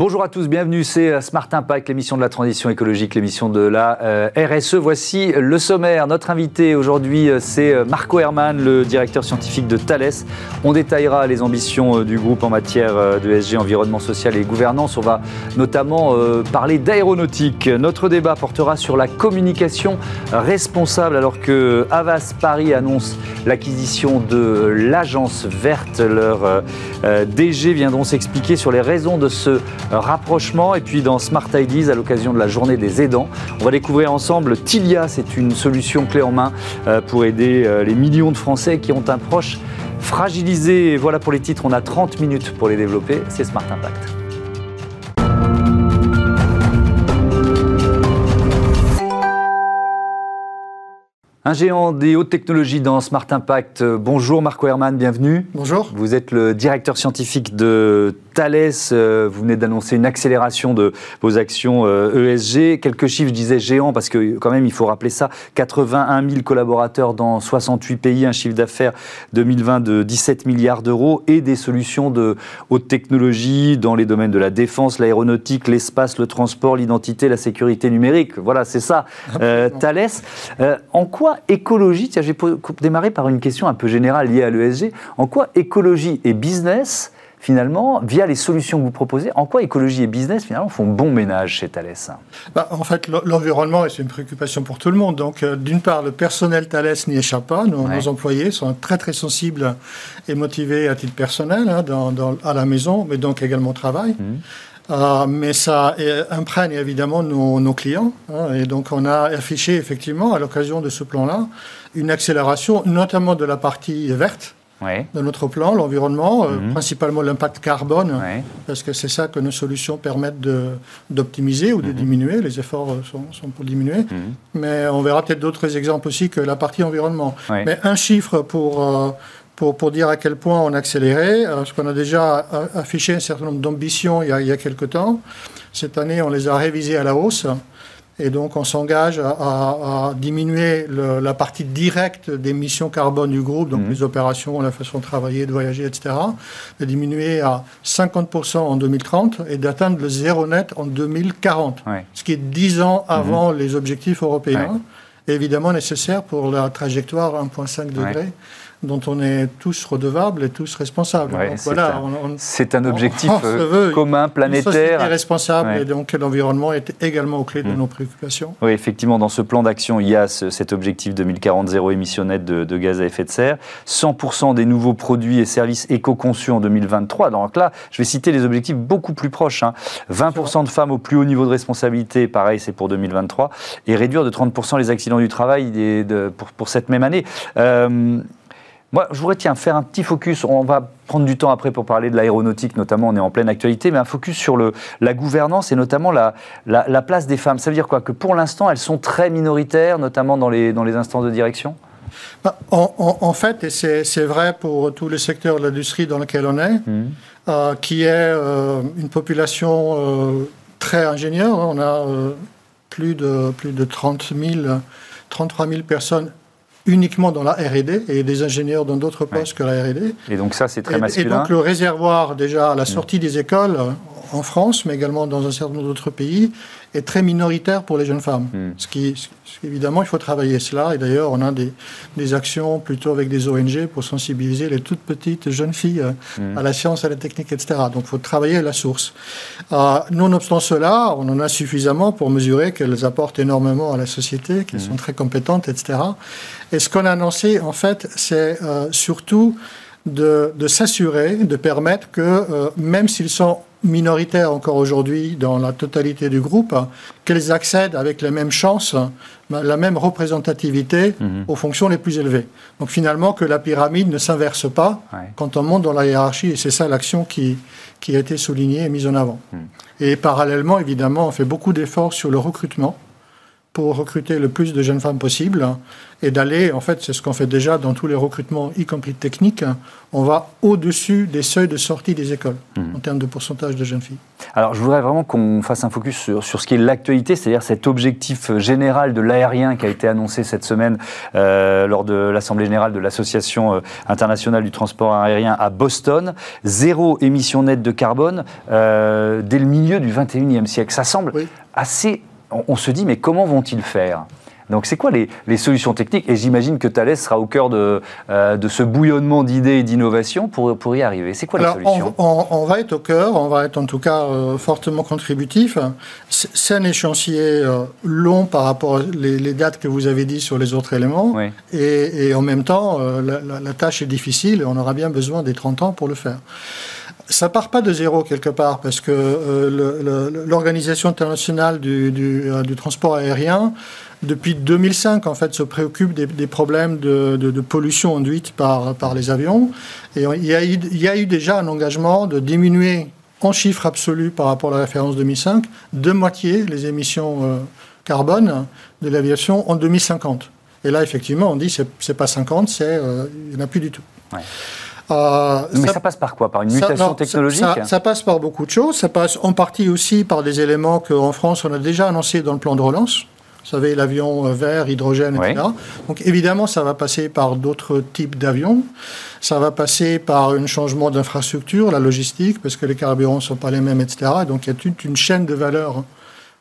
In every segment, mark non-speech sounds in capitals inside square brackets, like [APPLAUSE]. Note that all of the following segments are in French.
Bonjour à tous, bienvenue, c'est euh, Smart Impact, l'émission de la transition écologique, l'émission de la euh, RSE. Voici le sommaire. Notre invité aujourd'hui, euh, c'est Marco Herman, le directeur scientifique de Thales. On détaillera les ambitions du groupe en matière de SG, environnement social et gouvernance. On va notamment parler d'aéronautique. Notre débat portera sur la communication responsable alors que Havas Paris annonce l'acquisition de l'agence verte. Leur DG viendront s'expliquer sur les raisons de ce rapprochement. Et puis dans Smart Ideas, à l'occasion de la journée des aidants, on va découvrir ensemble Tilia. C'est une solution clé en main euh, pour aider euh, les millions de Français qui ont un proche fragilisé. Voilà pour les titres, on a 30 minutes pour les développer. C'est Smart Impact. Un géant des hautes technologies dans Smart Impact. Bonjour Marco Herman, bienvenue. Bonjour. Vous êtes le directeur scientifique de Thales. Euh, vous venez d'annoncer une accélération de vos actions ESG. Euh, e Quelques chiffres, je disais géant parce que quand même il faut rappeler ça. 81 000 collaborateurs dans 68 pays, un chiffre d'affaires 2020 de 17 milliards d'euros et des solutions de haute technologie dans les domaines de la défense, l'aéronautique, l'espace, le transport, l'identité, la sécurité numérique. Voilà, c'est ça. Euh, Thales. en quoi écologie, tiens, je vais démarrer par une question un peu générale liée à l'ESG, en quoi écologie et business, finalement, via les solutions que vous proposez, en quoi écologie et business, finalement, font bon ménage chez Thales bah, En fait, l'environnement, c'est une préoccupation pour tout le monde. Donc, euh, d'une part, le personnel Thales n'y échappe pas. Nos, employés sont très, très sensibles et motivés à titre personnel, hein, dans, à la maison, mais donc également au travail. Mmh. Euh, mais ça imprègne évidemment nos, clients. Hein, et donc, on a affiché effectivement, à l'occasion de ce plan-là, une accélération, notamment de la partie verte. De notre plan, l'environnement, euh, mhm. principalement l'impact carbone, parce que c'est ça que nos solutions permettent d'optimiser ou de mhm. diminuer. Les efforts euh, sont, pour diminuer. Mhm. Mais on verra peut-être d'autres exemples aussi que la partie environnement. Mais un chiffre pour pour, dire à quel point on a accéléré. Euh, parce qu'on a déjà affiché un certain nombre d'ambitions il, y a quelques temps. Cette année, on les a révisées à la hausse. Et donc, on s'engage à, diminuer la partie directe des émissions carbone du groupe, donc mhm. les opérations, la façon de travailler, de voyager, etc., de diminuer à 50% en 2030 et d'atteindre le zéro net en 2040, ce qui est 10 ans avant mhm. les objectifs européens. évidemment nécessaire pour la trajectoire 1,5 degré dont on est tous redevables et tous responsables. c'est un, objectif [LAUGHS] euh, commun, planétaire. Une responsable et donc l'environnement est également au clé de mm. nos préoccupations. Oui, effectivement, dans ce plan d'action, il y a cet objectif 2040 zéro émission nette de, gaz à effet de serre, 100% des nouveaux produits et services éco-conçus en 2023. Donc là, je vais citer les objectifs beaucoup plus proches. 20% hein. de femmes au plus haut niveau de responsabilité, pareil, c'est pour 2023, et réduire de 30% les accidents du travail pour, cette même année. Euh, moi, je voudrais tiens, faire un petit focus. On va prendre du temps après pour parler de l'aéronautique, notamment, on est en pleine actualité, mais un focus sur le, la gouvernance et notamment la, la, place des femmes. Ça veut dire quoi? Que pour l'instant, elles sont très minoritaires, notamment dans les, dans les instances de direction? Bah, en, fait, et c'est vrai pour tous les secteurs de l'industrie dans lequel on est, mmh. euh, qui est euh, une population euh, très ingénieure. On a plus, de, plus de 30 000, 33 000 personnes uniquement dans la R&D et des ingénieurs dans d'autres postes que la R&D. Et donc ça, c'est très masculin. Et donc le réservoir, déjà à la sortie des écoles, en France, mais également dans un certain nombre d'autres pays, est très minoritaire pour les jeunes femmes. Hmm. Ce, qui, évidemment, il faut travailler cela. Et d'ailleurs, on a des, des, actions plutôt avec des ONG pour sensibiliser les toutes petites jeunes filles hmm. à la science, à la technique, etc. Donc, il faut travailler à la source. Euh, nonobstant cela, on en a suffisamment pour mesurer qu'elles apportent énormément à la société, qu'elles hmm. sont très compétentes, etc. Et ce qu'on a annoncé, en fait, c'est euh, surtout de, de s'assurer, de permettre que, euh, même s'ils sont minoritaires encore aujourd'hui dans la totalité du groupe, qu'elles accèdent avec les mêmes chances, la même représentativité mhm. aux fonctions les plus élevées. Donc finalement, que la pyramide ne s'inverse pas quand on monte dans la hiérarchie, et c'est ça l'action qui, qui a été soulignée et mise en avant. Mhm. Et parallèlement, évidemment, on fait beaucoup d'efforts sur le recrutement pour recruter le plus de jeunes femmes possible et d'aller, en fait, c'est ce qu'on fait déjà dans tous les recrutements, y compris techniques, on va au-dessus des seuils de sortie des écoles mmh. en termes de pourcentage de jeunes filles. Alors, je voudrais vraiment qu'on fasse un focus sur, sur ce qui est l'actualité, c'est-à-dire cet objectif général de l'aérien qui a été annoncé cette semaine euh, lors de l'Assemblée générale de l'Association euh, internationale du transport aérien à Boston. Zéro émission nette de carbone euh, dès le milieu du 21e siècle. Ça semble assez... on se dit, mais comment vont-ils faire? Donc, c'est quoi les, solutions techniques? Et j'imagine que Thales sera au cœur de, euh, de ce bouillonnement d'idées et d'innovations pour, pour y arriver. C'est quoi les solutions on, va être au cœur, on va être en tout cas euh, fortement contributif. C'est un échéancier euh, long par rapport aux les, dates que vous avez dit sur les autres éléments. Et, en même temps, la, la, tâche est difficile et on aura bien besoin des 30 ans pour le faire ça part pas de zéro quelque part parce que l'Organisation internationale du, du, du, transport aérien depuis 2005, en fait, se préoccupe des, problèmes de, pollution induite par, par les avions. Et il y, a eu, y a eu déjà un engagement de diminuer en chiffre absolu par rapport à la référence 2005, de moitié les émissions euh, carbone de l'aviation en 2050. Et là, effectivement, on dit c'est pas 50, c'est euh, il n'y en a plus du tout. Euh, Mais ça, passe par quoi Par une mutation technologique ça, ça, passe par beaucoup de choses. Ça passe en partie aussi par des éléments qu'en France, on a déjà annoncés dans le plan de relance. Vous savez, l'avion euh, vert, hydrogène, etc. Donc évidemment, ça va passer par d'autres types d'avions. Ça va passer par un changement d'infrastructure, la logistique, parce que les carburants ne sont pas les mêmes, etc. Donc il y a toute une chaîne de valeur,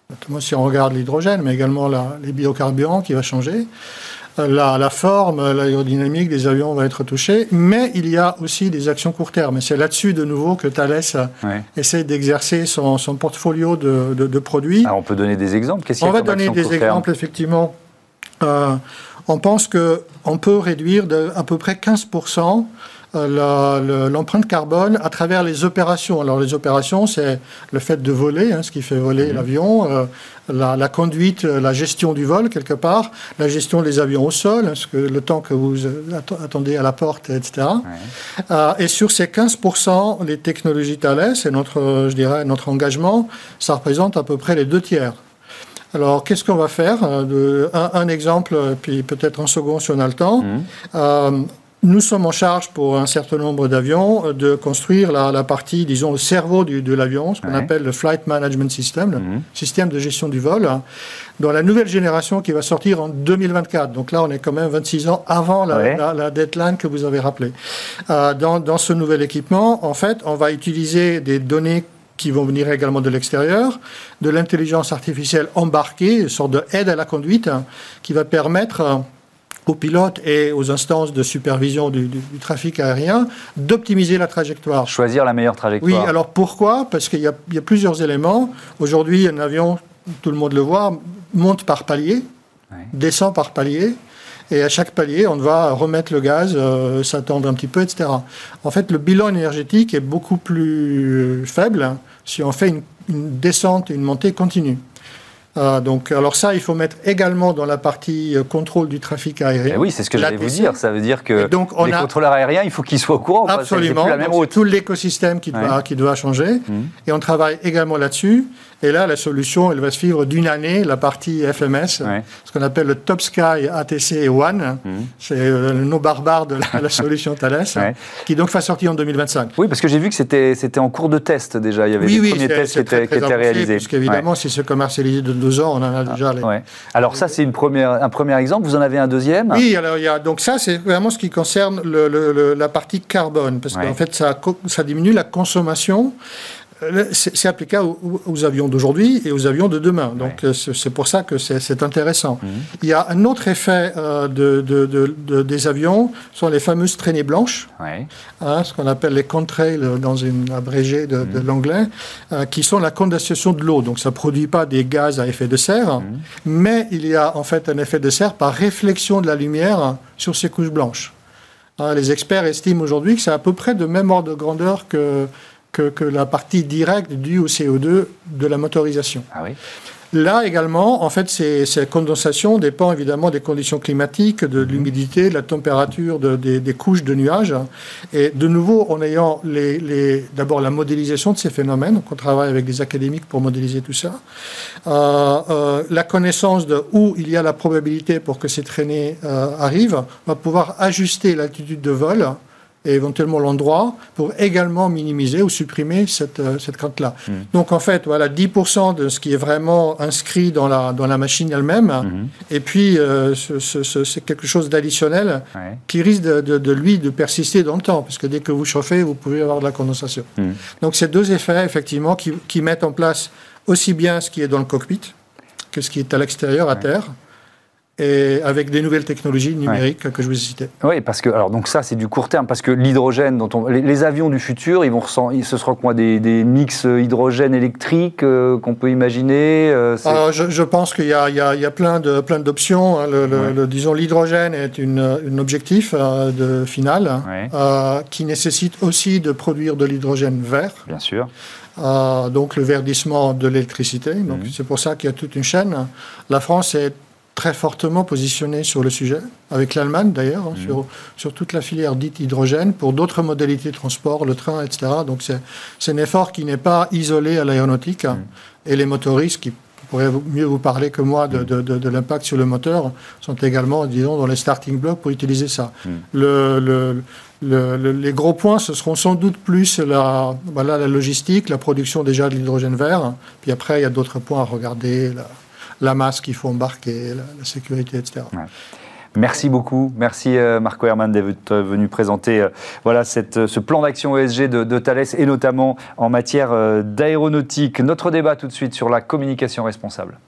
notamment si on regarde l'hydrogène, mais également les biocarburants qui va changer la, forme, l'aérodynamique des avions va être touchée, mais il y a aussi des actions court terme. Et c'est là-dessus, de nouveau, que Thales essaie d'exercer son, portfolio de, produits. on peut donner des exemples On va donner des exemples, effectivement. Euh, on pense qu'on peut réduire de à peu près 15% euh, l'empreinte carbone à travers les opérations. Alors les opérations, c'est le fait de voler, hein, ce qui fait voler mhm. l'avion, euh, la, conduite, euh, la gestion du vol quelque part, la gestion des avions au sol, hein, que, le temps que vous attendez à la porte, etc. et sur ces 15%, les technologies Thales et notre, je dirais, notre engagement, ça représente à peu près les deux tiers. Alors, qu'est-ce qu'on va faire un, exemple, puis peut-être un second si on a le temps. Mhm. Nous sommes en charge pour un certain nombre d'avions euh, de construire la, partie, disons, le cerveau de l'avion, ce qu'on appelle le Flight Management System, le mhm. système de gestion du vol, hein, dans la nouvelle génération qui va sortir en 2024. Donc là, on est quand même 26 ans avant la, deadline que vous avez rappelée. Euh, dans, dans ce nouvel équipement, en fait, on va utiliser des données qui vont venir également de l'extérieur, de l'intelligence artificielle embarquée, une sorte d'aide à la conduite, hein, qui va permettre aux pilotes et aux instances de supervision du, trafic aérien d'optimiser la trajectoire. Choisir la meilleure trajectoire. Oui, alors pourquoi? Parce qu'il y, a plusieurs éléments. Aujourd'hui, un avion, tout le monde le voit, monte par palier, descend par palier. Et à chaque palier, on va remettre le gaz, euh, s'attendre un petit peu, etc. En fait, le bilan énergétique est beaucoup plus faible si on fait une, une descente et une montée continue. Ah, donc, alors ça, il faut mettre également dans la partie euh, contrôle du trafic aérien. Eh oui, c'est ce que j'allais vous dire. Ça veut dire que donc, les contrôleurs aériens, il faut qu'ils soient au courant. Absolument. la même tout l'écosystème qui, doit, qui doit changer. Mmh. Et on travaille également là-dessus. Et là, la solution, elle va se suivre d'une année, la partie FMS, ce qu'on appelle le Top Sky ATC One. Mmh. C'est euh, le nom barbare de [LAUGHS] la, solution Thales, qui donc va sortir en 2025. Oui, parce que j'ai vu que c'était en cours de test déjà. Il y avait des premiers tests qui étaient, qui étaient réalisés. Parce qu'évidemment, si c'est commercialisé de deux ans, on en a déjà. Ah, alors ça, c'est une première, un premier exemple. Vous en avez un deuxième? Oui, alors il y a, donc ça, c'est vraiment ce qui concerne le, la partie carbone, parce qu'en fait, ça, ça diminue la consommation c'est applicable aux, avions d'aujourd'hui et aux avions de demain. Donc euh, c'est pour ça que c'est intéressant. Mhm. Il y a un autre effet euh, de, des avions, ce sont les fameuses traînées blanches, hein, ce qu'on appelle les contrails dans une abrégée de, mhm. l'anglais, euh, qui sont la condensation de l'eau. Donc ça ne produit pas des gaz à effet de serre, mhm. mais il y a en fait un effet de serre par réflexion de la lumière sur ces couches blanches. Hein, les experts estiment aujourd'hui que c'est à peu près de même ordre de grandeur que que, la partie directe due au CO2 de la motorisation. Ah oui. Là également, en fait, ces condensations dépendent évidemment des conditions climatiques, de l'humidité, de la température, de, des, couches de nuages. Et de nouveau, en ayant les, les, d'abord la modélisation de ces phénomènes, donc on travaille avec des académiques pour modéliser tout ça, euh, euh, la connaissance de où il y a la probabilité pour que ces traînées euh, arrivent, on va pouvoir ajuster l'altitude de vol et éventuellement l'endroit pour également minimiser ou supprimer cette, euh, cette crainte-là. Hmm. Donc en fait, voilà, 10% de ce qui est vraiment inscrit dans la, dans la machine elle-même, hmm. et puis euh, c'est quelque chose d'additionnel qui risque de, de, lui de persister dans le temps, parce que dès que vous chauffez, vous pouvez avoir de la condensation. Hmm. Donc ces deux effets, effectivement, qui, qui, mettent en place aussi bien ce qui est dans le cockpit que ce qui est à l'extérieur, à terre et avec des nouvelles technologies numériques que je vous ai citées. Oui, parce que alors donc ça c'est du court terme parce que l'hydrogène dont on, les, avions du futur ils vont ressentir, ce sera quoi des, des mix hydrogène électrique euh, qu'on peut imaginer. Euh, je, je, pense qu'il y, y, y a, plein de plein d'options. Hein. Le, disons l'hydrogène est une, un objectif euh, de final qui nécessite aussi de produire de l'hydrogène vert. Bien sûr. donc le verdissement de l'électricité. Donc mhm. c'est pour ça qu'il y a toute une chaîne. La France est très fortement positionné sur le sujet, avec l'Allemagne d'ailleurs, hein, mmh. sur, sur, toute la filière dite hydrogène, pour d'autres modalités de transport, le train, etc. Donc c'est un effort qui n'est pas isolé à l'aéronautique. Mmh. Et les motoristes, qui pourraient mieux vous parler que moi de, de, de, l'impact sur le moteur, sont également, disons, dans les starting blocks pour utiliser ça. Mmh. Le, le, les gros points, ce seront sans doute plus la, voilà, la logistique, la production déjà de l'hydrogène vert. Puis après, il y a d'autres points à regarder la masse qu'il faut embarquer, la, sécurité, etc. Merci beaucoup. Merci euh, Marco Herman d'être venu présenter euh, voilà, ce plan d'action ESG de, de, Thales et notamment en matière euh, d'aéronautique. Notre débat tout de suite sur la communication responsable.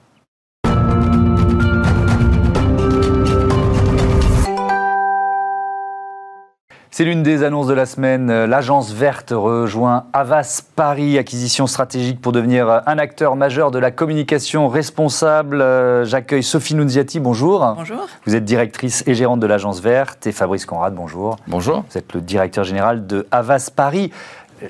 C'est l'une des annonces de la semaine. L'agence verte rejoint Avas Paris, acquisition stratégique pour devenir un acteur majeur de la communication responsable. J'accueille Sophie Nunziati, bonjour. Bonjour. Vous êtes directrice et gérante de l'agence verte et Fabrice Conrad, bonjour. Bonjour. Vous êtes le directeur général de Avas Paris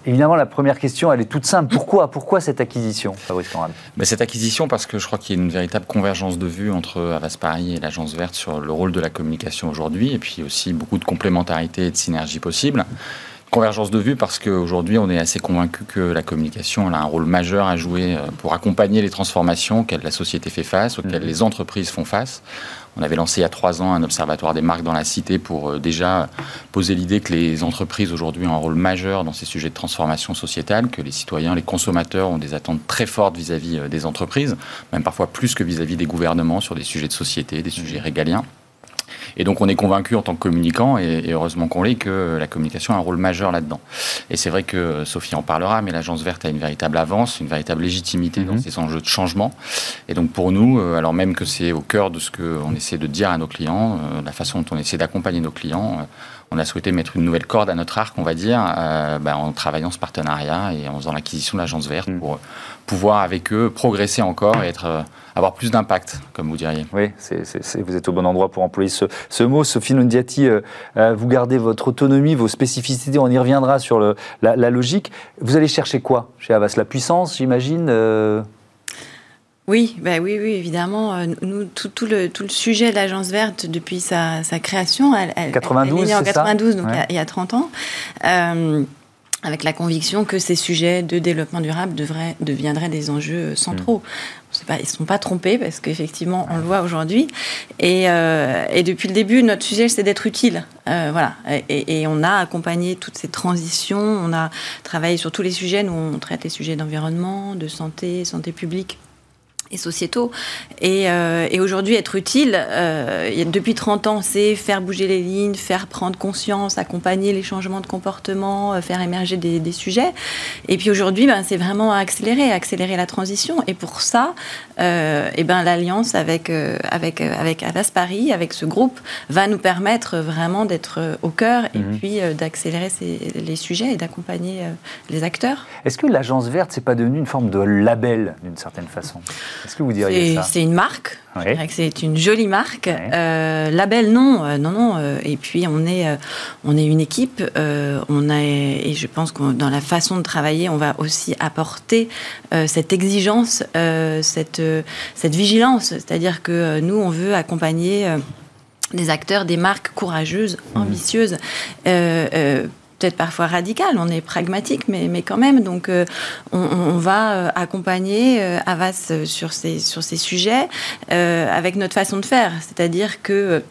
évidemment, la première question, elle est toute simple. Pourquoi, pourquoi cette acquisition, Fabrice Conrad? Mais Cette acquisition, parce que je crois qu'il y a une véritable convergence de vues entre Avas Paris et l'Agence Verte sur le rôle de la communication aujourd'hui, et puis aussi beaucoup de complémentarité et de synergie possible. Convergence de vues parce qu'aujourd'hui, on est assez convaincu que la communication a un rôle majeur à jouer euh, pour accompagner les transformations auxquelles la société fait face, auxquelles mmh. les entreprises font face. On avait lancé il y a trois ans un observatoire des marques dans la cité pour euh, déjà poser l'idée que les entreprises aujourd'hui ont un rôle majeur dans ces sujets de transformation sociétale, que les citoyens, les consommateurs ont des attentes très fortes vis-à-vis euh, des entreprises, même parfois plus que vis-à-vis des gouvernements sur des sujets de société, des sujets régaliens. Et donc on est convaincu en tant que communicant, et, heureusement qu'on l'est, que la communication a un rôle majeur là-dedans. Et c'est vrai que Sophie en parlera, mais l'agence verte a une véritable avance, une véritable légitimité dans mhm. ces enjeux de changement. Et donc pour nous, euh, alors même que c'est au cœur de ce qu'on essaie de dire à nos clients, euh, la façon dont on essaie d'accompagner nos clients, euh, on a souhaité mettre une nouvelle corde à notre arc, on va dire, ben, en travaillant ce partenariat et en faisant l'acquisition de l'agence verte mhm. pour pouvoir avec eux progresser encore et être avoir plus d'impact, comme vous diriez. Oui, vous êtes au bon endroit pour employer ce, mot. Sophie Nundiati, euh, euh, vous gardez votre autonomie, vos spécificités, on y reviendra sur le, la, logique. Vous allez chercher quoi chez Avas La puissance, j'imagine euh? Oui, bah oui, oui, évidemment. Nous, tout, le, tout le sujet de l'Agence verte depuis sa, création, elle, elle, 92, elle est née en 92, donc il, y a, 30 ans avec la conviction que ces sujets de développement durable devraient, deviendraient des enjeux centraux. Mm. Pas, ils ne sont pas trompés parce qu'effectivement, on le voit aujourd'hui. Et, euh, et, depuis le début, notre sujet, c'est d'être utile. Euh, voilà. Et, et, on a accompagné toutes ces transitions. On a travaillé sur tous les sujets. Nous, on traite les sujets d'environnement, de santé, santé publique et sociétaux. Et, euh, et aujourd'hui, être utile, euh, depuis 30 ans, c'est faire bouger les lignes, faire prendre conscience, accompagner les changements de comportement, euh, faire émerger des, des sujets. Et puis aujourd'hui, ben, c'est vraiment accélérer, accélérer la transition. Et pour ça, et ben, l'alliance avec, avec, avec Alas Paris, avec ce groupe, va nous permettre vraiment d'être au cœur et mhm. puis d'accélérer les sujets et d'accompagner les acteurs. Est-ce que l'agence verte, c'est pas devenu une forme de label d'une certaine façon? Est-ce que vous diriez ça C'est une marque. C'est une jolie marque. Euh, label, non, euh, non, non. Euh, et puis on est, on est une équipe. on a, et je pense que dans la façon de travailler, on va aussi apporter cette exigence, cette, cette vigilance. C'est-à-dire que nous, on veut accompagner des acteurs, des marques courageuses, mmh. ambitieuses peut-être parfois radical, on est pragmatique, mais, mais quand même. Donc, euh, on, va euh, accompagner euh, Avas sur ces, sur ces sujets avec notre façon de faire. C'est-à-dire que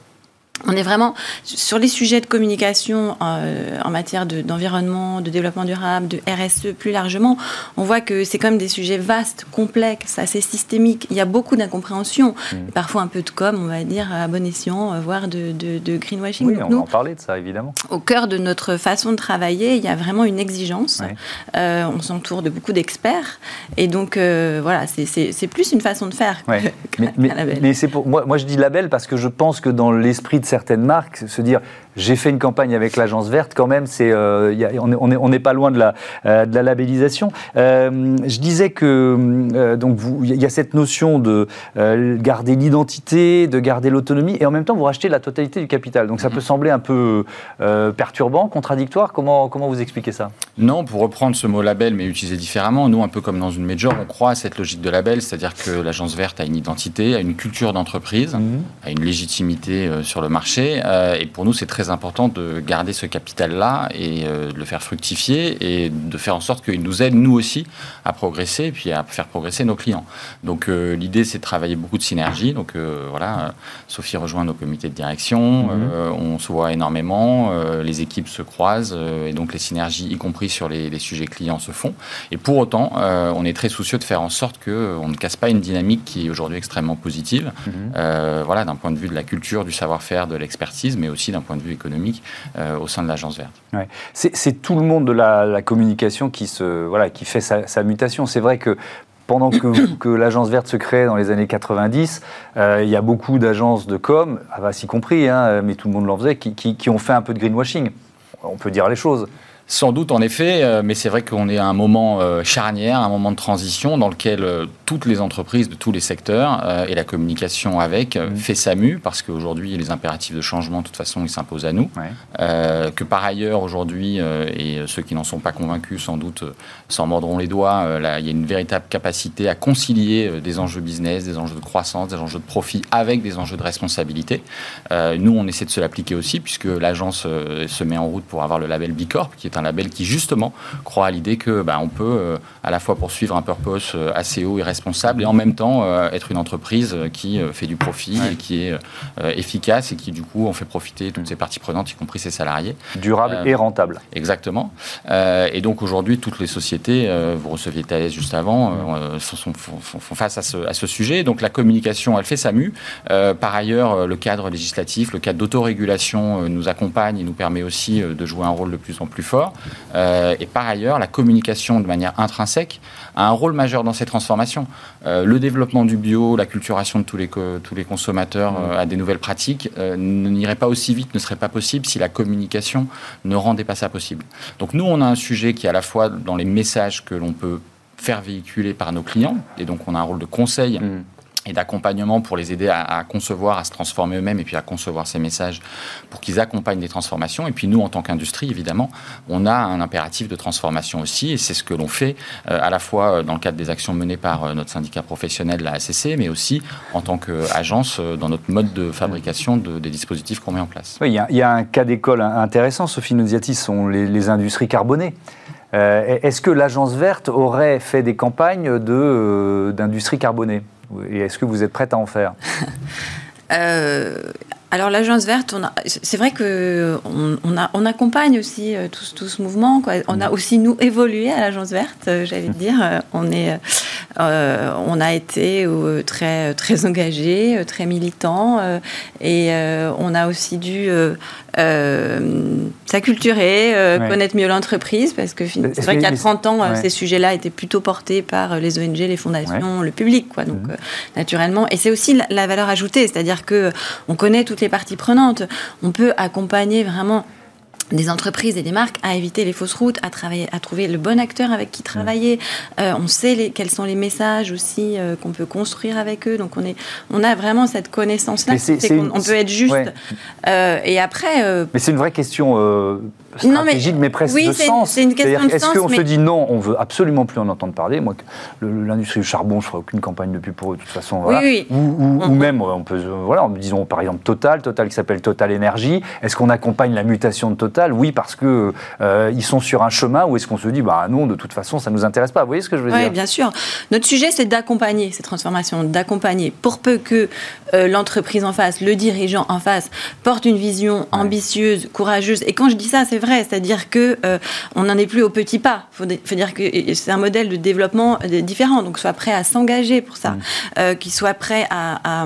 on est vraiment sur les sujets de communication euh, en matière d'environnement, de, développement durable, de RSE plus largement. On voit que c'est quand même des sujets vastes, complexes, assez systémiques. Il y a beaucoup d'incompréhension, mmh. parfois un peu de com, on va dire, à bon escient, euh, voire de, de, greenwashing. Oui, on va en parler de ça, évidemment. Au cœur de notre façon de travailler, il y a vraiment une exigence. Euh, on s'entoure de beaucoup d'experts. Et donc, voilà, c'est plus une façon de faire. [LAUGHS] mais, mais, mais c'est pour moi, moi, je dis label parce que je pense que dans l'esprit de certaines marques, se dire j'ai fait une campagne avec l'agence verte, quand même, c'est, euh, on n'est pas loin de la, euh, de la labellisation. Euh, je disais que donc il y a cette notion de garder l'identité, de garder l'autonomie, et en même temps vous rachetez la totalité du capital. Donc ça mm-hmm. peut sembler un peu perturbant, contradictoire. Comment, comment vous expliquez ça? Non, pour reprendre ce mot label, mais utiliser différemment, nous, un peu comme dans une major, on croit à cette logique de label, c'est-à-dire que l'agence verte a une identité, a une culture d'entreprise, mm-hmm. a une légitimité sur le marché, et pour nous, c'est très important de garder ce capital-là et euh, de le faire fructifier et de faire en sorte qu'il nous aide, nous aussi, à progresser et puis à faire progresser nos clients. Donc euh, l'idée, c'est de travailler beaucoup de synergie. Donc euh, voilà, Sophie rejoint nos comités de direction, mhm. on se voit énormément, les équipes se croisent et donc les synergies, y compris sur les, sujets clients, se font. Et pour autant, on est très soucieux de faire en sorte qu'on ne casse pas une dynamique qui est aujourd'hui extrêmement positive. Mhm. voilà, d'un point de vue de la culture, du savoir-faire, de l'expertise, mais aussi d'un point de vue économique euh, au sein de l'agence verte. C'est tout le monde de la, communication qui, se, voilà, qui fait sa, mutation. C'est vrai que pendant que, [COUGHS] l'agence verte se crée dans les années 90, euh, il y a beaucoup d'agences de com, Avas y compris, hein, mais tout le monde l'en faisait, qui, qui, ont fait un peu de greenwashing. On peut dire les choses. Sans doute, en effet, euh, mais c'est vrai qu'on est à un moment euh, charnière, un moment de transition dans lequel euh, toutes les entreprises de tous les secteurs et la communication avec mmh. fait SAMU, parce qu'aujourd'hui, les impératifs de changement, de toute façon, ils s'imposent à nous. que par ailleurs, aujourd'hui, et ceux qui n'en sont pas convaincus, sans doute, s'en mordront les doigts, là, il y a une véritable capacité à concilier des enjeux business, des enjeux de croissance, des enjeux de profit avec des enjeux de responsabilité. nous, on essaie de se l'appliquer aussi, puisque l'agence se met en route pour avoir le label Bicorp, qui est un label qui justement croit à l'idée que bah, on peut euh, à la fois poursuivre un purpose euh, assez haut et responsable et en même temps euh, être une entreprise qui fait du profit et qui est efficace et qui du coup on fait profiter toutes ses parties prenantes, y compris ses salariés. Durable et rentable. Exactement. et donc aujourd'hui toutes les sociétés, vous receviez Thales juste avant, font, face à ce, à ce, sujet. Donc la communication, elle fait sa mue. par ailleurs, le cadre législatif, le cadre d'autorégulation nous accompagne et nous permet aussi de jouer un rôle de plus en plus fort. Euh, et par ailleurs, la communication de manière intrinsèque a un rôle majeur dans ces transformations. Euh, le développement du bio, la culturation de tous les, tous les consommateurs euh, à des nouvelles pratiques n'irait pas aussi vite, ne serait pas possible si la communication ne rendait pas ça possible. Donc nous, on a un sujet qui est à la fois dans les messages que l'on peut faire véhiculer par nos clients, et donc on a un rôle de conseil. Mmh et d'accompagnement pour les aider à, concevoir, à se transformer eux-mêmes et puis à concevoir ces messages pour qu'ils accompagnent des transformations. Et puis nous, en tant qu'industrie, évidemment, on a un impératif de transformation aussi et c'est ce que l'on fait euh, à la fois euh, dans le cadre des actions menées par euh, notre syndicat professionnel, la ACC, mais aussi en tant qu'agence dans notre mode de fabrication des dispositifs qu'on met en place. Il y, a un cas d'école intéressant, Sophie Nuziati, sont les, industries carbonées. Est-ce que l'agence verte aurait fait des campagnes d'industrie carbonée? Et est-ce que vous êtes prête à en faire [LAUGHS] euh, alors l'agence verte, c'est vrai que on, accompagne aussi euh, tout, ce mouvement. On a mm. aussi nous évolué à l'agence verte, euh, j'allais [LAUGHS] dire. On est, on a été très très [LAUGHS] engagé, très militant, et on a aussi dû s'acculturer, connaître mieux l'entreprise, parce que c'est vrai qu'il y a 30 ans, ces sujets-là étaient plutôt portés par les ONG, les fondations, le public, quoi. Donc mm. naturellement, et c'est aussi la, la valeur ajoutée, c'est-à-dire que on connaît toutes les parties prenantes. On peut accompagner vraiment des entreprises et des marques à éviter les fausses routes, à travailler, à trouver le bon acteur avec qui travailler. Euh, on sait les, quels sont les messages aussi euh, qu'on peut construire avec eux. Donc on est, on a vraiment cette connaissance-là. On peut être juste. Euh, et après. mais c'est une vraie question stratégique, mais, presque de sens. C'est une question Est-ce qu'on se dit non, on veut absolument plus en entendre parler Moi, l'industrie du charbon, je ferai aucune campagne de pub pour eux de toute façon. Oui, Ou, même, on peut, voilà, disons par exemple Total, Total qui s'appelle Total Energy. Est-ce qu'on accompagne la mutation de Total? Oui, parce que euh, ils sont sur un chemin. Ou est-ce qu'on se dit bah non, de toute façon, ça nous intéresse pas Vous voyez ce que je veux dire? Oui, bien sûr. Notre sujet, c'est d'accompagner ces transformations, d'accompagner pour peu que euh, l'entreprise en face, le dirigeant en face, porte une vision ambitieuse, courageuse. Et quand je dis ça, c'est vrai, c'est-à-dire que euh, on n'en est plus au petit pas. Il faut, dire que c'est un modèle de développement euh, différent, donc soit prêt à s'engager pour ça, mmh. qu'il soit prêt à à,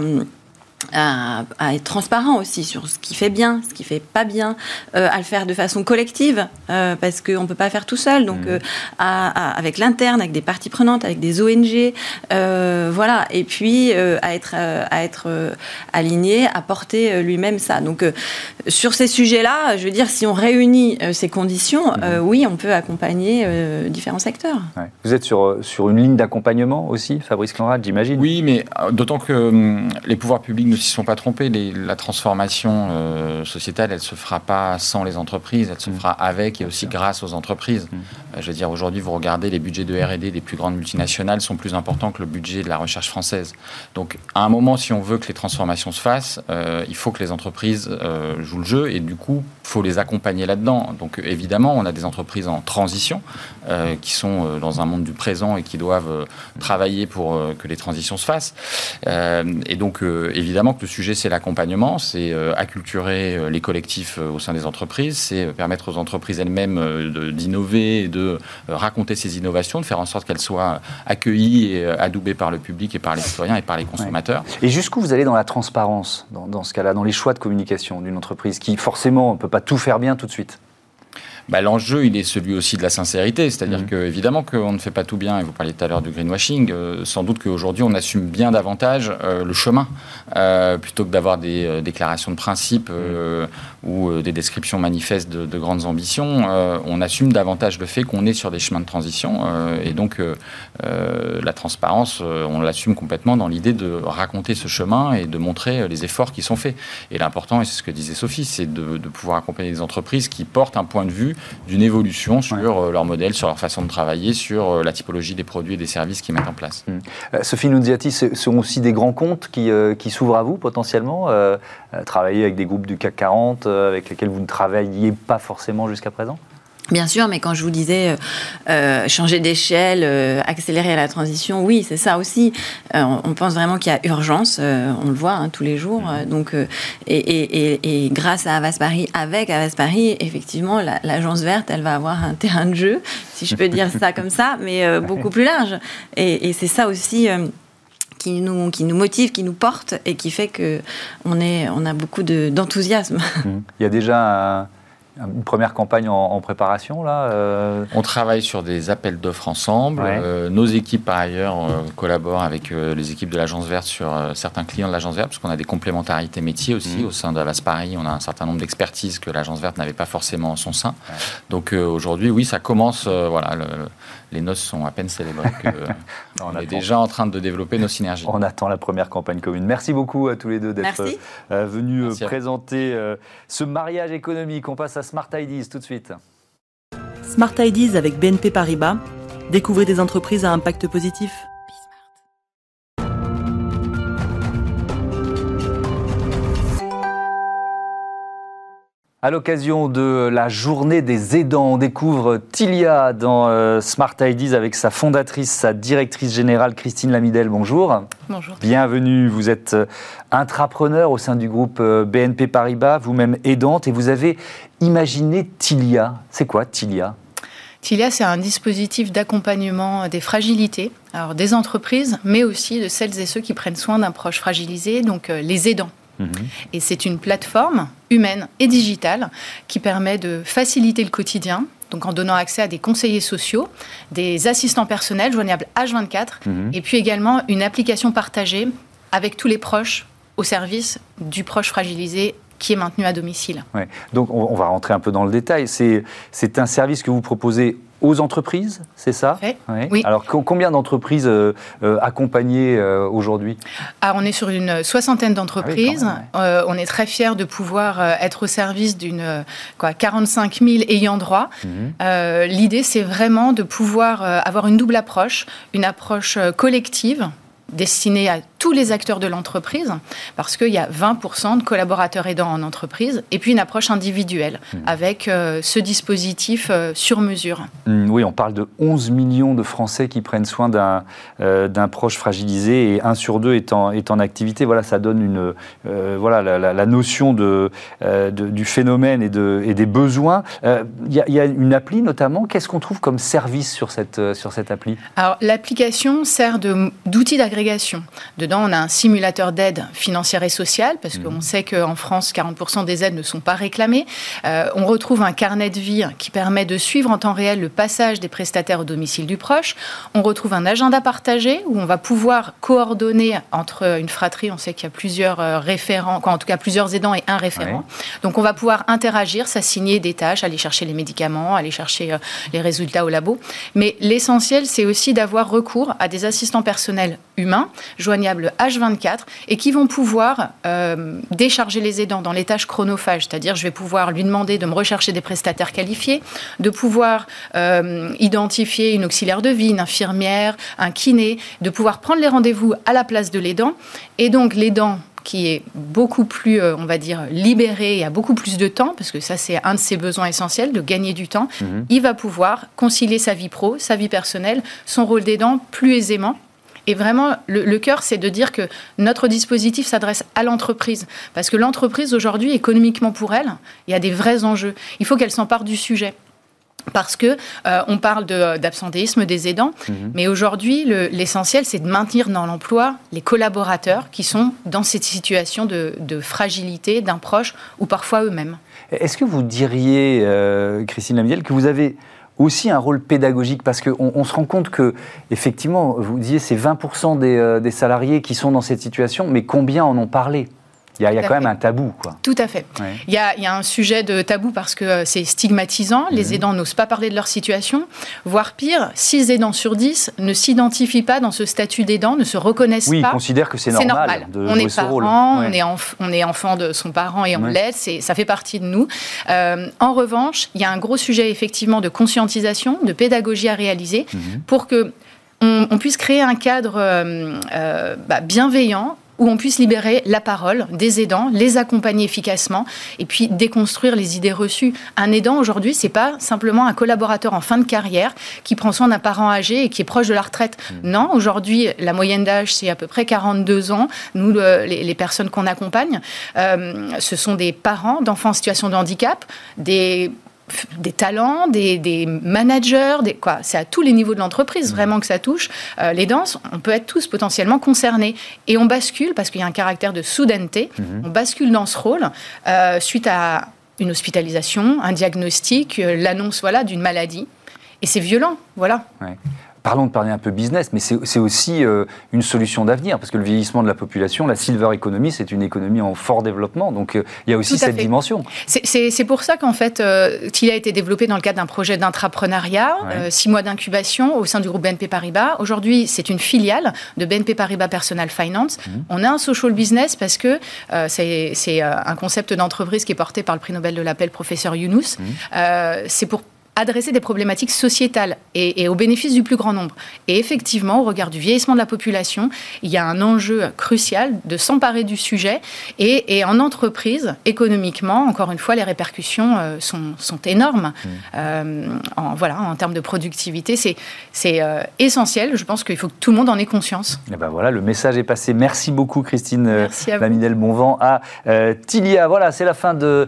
être transparent aussi sur ce qui fait bien, ce qui fait pas bien, euh, à le faire de façon collective, euh, parce qu'on ne peut pas faire tout seul, donc mmh. euh, avec l'interne, avec des parties prenantes, avec des ONG, voilà, et puis à être, à être aligné, à porter lui-même ça. Donc sur ces sujets-là, je veux dire, si on réunit ces conditions, mmh. oui, on peut accompagner différents secteurs. Vous êtes sur, sur une ligne d'accompagnement aussi, Fabrice Conrad, j'imagine? Oui, mais d'autant que hum, les pouvoirs publics ne s'y sont pas trompés. la transformation euh, sociétale, elle ne se fera pas sans les entreprises, elle se mm. fera avec et aussi grâce aux entreprises. Mm. Euh, je veux dire, aujourd'hui, vous regardez, les budgets de R&D des plus grandes multinationales sont plus importants que le budget de la recherche française. Donc, à un moment, si on veut que les transformations se fassent, euh, il faut que les entreprises jouent le jeu et du coup, il faut les accompagner là-dedans. Donc, évidemment, on a des entreprises en transition qui sont dans un monde du présent et qui doivent travailler pour que les transitions se fassent. et donc, évidemment, que le sujet, c'est l'accompagnement, c'est euh, acculturer euh, les collectifs euh, au sein des entreprises, c'est permettre aux entreprises elles-mêmes d'innover de raconter ces innovations, de faire en sorte qu'elles soient accueillies et adoubées par le public et par les citoyens et par les consommateurs. Et jusqu'où vous allez dans la transparence, dans ce cas-là, dans les choix de communication d'une entreprise qui, forcément, ne peut pas tout faire bien tout de suite? Bah, l'enjeu, il est celui aussi de la sincérité. C'est-à-dire mmh. que, évidemment, qu'on ne fait pas tout bien, et vous parliez tout à l'heure du greenwashing, euh, sans doute qu'aujourd'hui, on assume bien davantage euh, le chemin, euh, plutôt que d'avoir des déclarations de principe mmh. ou des descriptions manifestes de, de grandes ambitions. on assume davantage le fait qu'on est sur des chemins de transition. et donc, la transparence, on l'assume complètement dans l'idée de raconter ce chemin et de montrer les efforts qui sont faits. Et l'important, et c'est ce que disait Sophie, c'est de, de pouvoir accompagner des entreprises qui portent un point de vue d'une évolution sur euh, leur modèle, sur leur façon de travailler, sur euh, la typologie des produits et des services qu'ils mettent en place. Mmh. Euh, Sophie Nunziati, ce sont aussi des grands comptes qui, qui s'ouvrent à vous potentiellement Travailler avec des groupes du CAC 40 avec lesquels vous ne travailliez pas forcément jusqu'à présent? Bien sûr, mais quand je vous disais euh, euh changer d'échelle, euh, accélérer la transition, oui, c'est ça aussi. Euh, on pense vraiment qu'il y a urgence, on le voit hein, tous les jours. Mm-hmm. donc, et, et, et, grâce à Avas Paris, avec Avas Paris, effectivement, l'agence verte, elle va avoir un [LAUGHS] terrain de jeu, si je peux dire ça comme ça, mais beaucoup plus large. Et, c'est ça aussi qui nous, qui nous motive, qui nous porte et qui fait qu'on on a beaucoup d'enthousiasme. Mm-hmm. Il y a déjà une première campagne en, préparation là euh On travaille sur des appels d'offres ensemble. Euh, nos équipes par ailleurs euh, collaborent avec les équipes de l'Agence Verte sur certains clients de l'Agence Verte parce qu'on a des complémentarités métiers aussi mmh. au sein de Avas Paris. On a un certain nombre d'expertises que l'Agence Verte n'avait pas forcément en son sein. Donc aujourd'hui, oui, ça commence. voilà, le, les noces sont à peine célébrées [LAUGHS] on, est déjà en train de développer nos synergies. On attend la première campagne commune. Merci beaucoup à tous les deux d'être venus présenter ce mariage économique. On passe à Smart Ideas tout de suite. Smart Ideas avec BNP Paribas. Découvrez des entreprises à impact positif. À l'occasion de la journée des aidants, on découvre Tilia dans euh, Smart Ideas avec sa fondatrice, sa directrice générale Christine Lamidel. Bonjour. Bonjour. Bienvenue. Vous êtes euh, intrapreneur au sein du groupe euh, BNP Paribas, vous-même aidante, et vous avez imaginé Tilia. C'est quoi Tilia? Tilia, c'est un dispositif d'accompagnement des fragilités, alors des entreprises, mais aussi de celles et ceux qui prennent soin d'un proche fragilisé, donc les aidants. Mhm. Et c'est une plateforme humaine et digitale qui permet de faciliter le quotidien, donc en donnant accès à des conseillers sociaux, des assistants personnels joignables H24, mhm. et puis également une application partagée avec tous les proches au service du proche fragilisé qui est maintenu à domicile. Donc on, va rentrer un peu dans le détail. C'est un service que vous proposez aux entreprises, c'est ça Oui. Alors combien d'entreprises euh, euh, accompagnées euh, aujourd'hui? Ah, On est sur une soixantaine d'entreprises. Ah on est très fiers de pouvoir être au service d'une 45 000 ayants droit. Mhm. L'idée, c'est vraiment de pouvoir avoir une double approche, une approche collective destinée à tous les acteurs de l'entreprise, parce qu'il y a 20% de collaborateurs aidants en entreprise, et puis une approche individuelle, mmh. avec euh, ce dispositif euh, sur mesure. Mmh, oui, on parle de 11 millions de Français qui prennent soin d'un euh, proche fragilisé, et un sur deux est en, est en activité. Voilà, ça donne une, voilà, la, notion de, du phénomène et, de, et des besoins. Il y, y, a une appli notamment. Qu'est-ce qu'on trouve comme service sur cette, sur cette appli? Alors, l'application sert d'outil d'agrégation. On a un simulateur d'aide financière et sociale, parce qu'on mhm. sait qu'en France, 40% des aides ne sont pas réclamées. Euh, on retrouve un carnet de vie qui permet de suivre en temps réel le passage des prestataires au domicile du proche. On retrouve un agenda partagé où on va pouvoir coordonner entre une fratrie. On sait qu'il y a plusieurs euh, référents, en tout cas plusieurs aidants et un référent. Donc on va pouvoir interagir, s'assigner des tâches, aller chercher les médicaments, aller chercher euh, les résultats au labo. Mais l'essentiel, c'est aussi d'avoir recours à des assistants personnels humains, joignables H24 et qui vont pouvoir euh, décharger les aidants dans les tâches chronophages, c'est-à-dire je vais pouvoir lui demander de me rechercher des prestataires qualifiés, de pouvoir euh, identifier une auxiliaire de vie, une infirmière, un kiné, de pouvoir prendre les rendez-vous à la place de l'aidant et donc l'aidant qui est beaucoup plus, euh, on va dire, libéré et a beaucoup plus de temps, parce que ça, c'est un de ses besoins essentiels, de gagner du temps, mhm. il va pouvoir concilier sa vie pro, sa vie personnelle, son rôle d'aidant plus aisément. Et vraiment, le, cœur, c'est de dire que notre dispositif s'adresse à l'entreprise. Parce que l'entreprise, aujourd'hui, économiquement pour elle, il y a des vrais enjeux. Il faut qu'elle s'empare du sujet parce que euh, on parle d'absentéisme des aidants, mhm. mais aujourd'hui l'essentiel c'est de maintenir dans l'emploi les collaborateurs qui sont dans cette situation de, fragilité d'un proche ou parfois eux-mêmes. Est-ce que vous diriez, euh, Christine Lamiel, que vous avez aussi un rôle pédagogique parce qu'on on se rend compte que, effectivement, vous disiez, c'est 20% des, euh, des, salariés qui sont dans cette situation, mais combien en ont parlé? Il y a, quand même un tabou. Quoi. Tout à fait. Il, y a, il, y a, un sujet de tabou parce que euh, c'est stigmatisant. Les mhm. aidants n'osent pas parler de leur situation. Voire pire, 6 aidants sur 10 ne s'identifient pas dans ce statut d'aidant, ne se reconnaissent pas. Oui, ils considèrent que c'est normal, De on, est parent, on, est on est enfant de son parent et on l'aide. Ça fait partie de nous. Euh, en revanche, il y a un gros sujet effectivement de conscientisation, de pédagogie à réaliser mhm. pour que on, puisse créer un cadre euh, bah, bienveillant où on puisse libérer la parole des aidants, les accompagner efficacement et puis déconstruire les idées reçues. Un aidant aujourd'hui, c'est pas simplement un collaborateur en fin de carrière qui prend soin d'un parent âgé et qui est proche de la retraite. Mmh. Non, aujourd'hui, la moyenne d'âge, c'est à peu près 42 ans. Nous, les, personnes qu'on accompagne, euh, ce sont des parents d'enfants en situation de handicap, des des talents, des, managers, des, quoi. C'est à tous les niveaux de l'entreprise mmh. vraiment que ça touche. Euh, les danses, on peut être tous potentiellement concernés. Et on bascule, parce qu'il y a un caractère de soudaineté, mmh. on bascule dans ce rôle euh, suite à une hospitalisation, un diagnostic, euh, l'annonce voilà, d'une maladie. Et c'est violent, voilà parlons de parler un peu business, mais c'est aussi euh, une solution d'avenir, parce que le vieillissement de la population, la silver economy, c'est une économie en fort développement, donc euh, il y a aussi cette dimension. C'est pour ça qu'en fait, euh, il a été développé dans le cadre d'un projet d'intrapreneuriat, six mois d'incubation au sein du groupe BNP Paribas. Aujourd'hui, c'est une filiale de BNP Paribas Personal Finance. Mmh. On a un social business parce que c'est un concept d'entreprise qui est porté par le prix Nobel de la paix, le professeur Younous. Mmh. c'est pour adresser des problématiques sociétales et, au bénéfice du plus grand nombre. Et effectivement, au regard du vieillissement de la population, il y a un enjeu crucial de s'emparer du sujet. Et, en entreprise, économiquement, encore une fois, les répercussions euh, sont, énormes. Mmh. Euh, en, voilà, en termes de productivité, c'est euh, essentiel. Je pense qu'il faut que tout le monde en ait conscience. Et ben voilà, le message est passé. Merci beaucoup, Christine Lamidel-Bonvent à Tilia. Voilà, c'est la fin de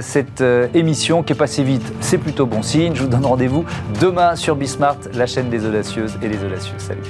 cette émission qui est passée vite. C'est plutôt bon signe. Je vous donne rendez-vous demain sur Bismart, la chaîne des audacieuses et des audacieux. Salut